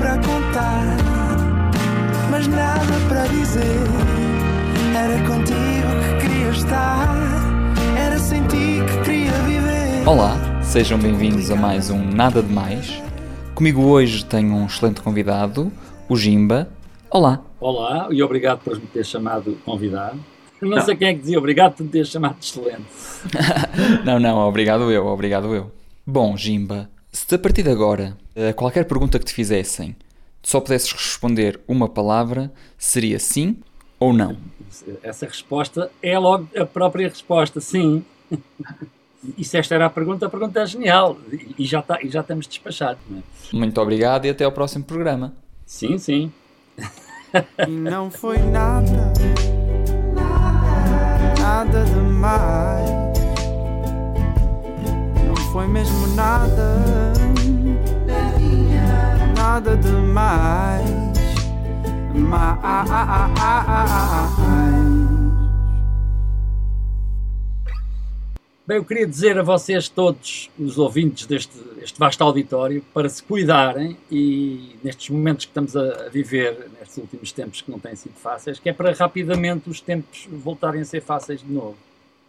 para contar, mas nada para dizer. Era contigo que queria estar, era sem ti que queria viver. Olá, sejam bem-vindos a mais um Nada de Mais. Comigo hoje tenho um excelente convidado, o Jimba. Olá. Olá e obrigado por me ter chamado convidado. Não, não sei quem é que dizia obrigado por me ter chamado de excelente. não, não, obrigado eu, obrigado eu. Bom, Jimba, se a partir de agora, a qualquer pergunta que te fizessem, só pudesses responder uma palavra, seria sim ou não? Essa resposta é logo a própria resposta, sim. E se esta era a pergunta, a pergunta é genial. E já, tá, e já estamos despachados. É? Muito obrigado e até ao próximo programa. Sim, sim. E não foi nada nada, nada demais. Mais. Bem, eu queria dizer a vocês todos, os ouvintes deste este vasto auditório, para se cuidarem e nestes momentos que estamos a viver, nestes últimos tempos que não têm sido fáceis, que é para rapidamente os tempos voltarem a ser fáceis de novo.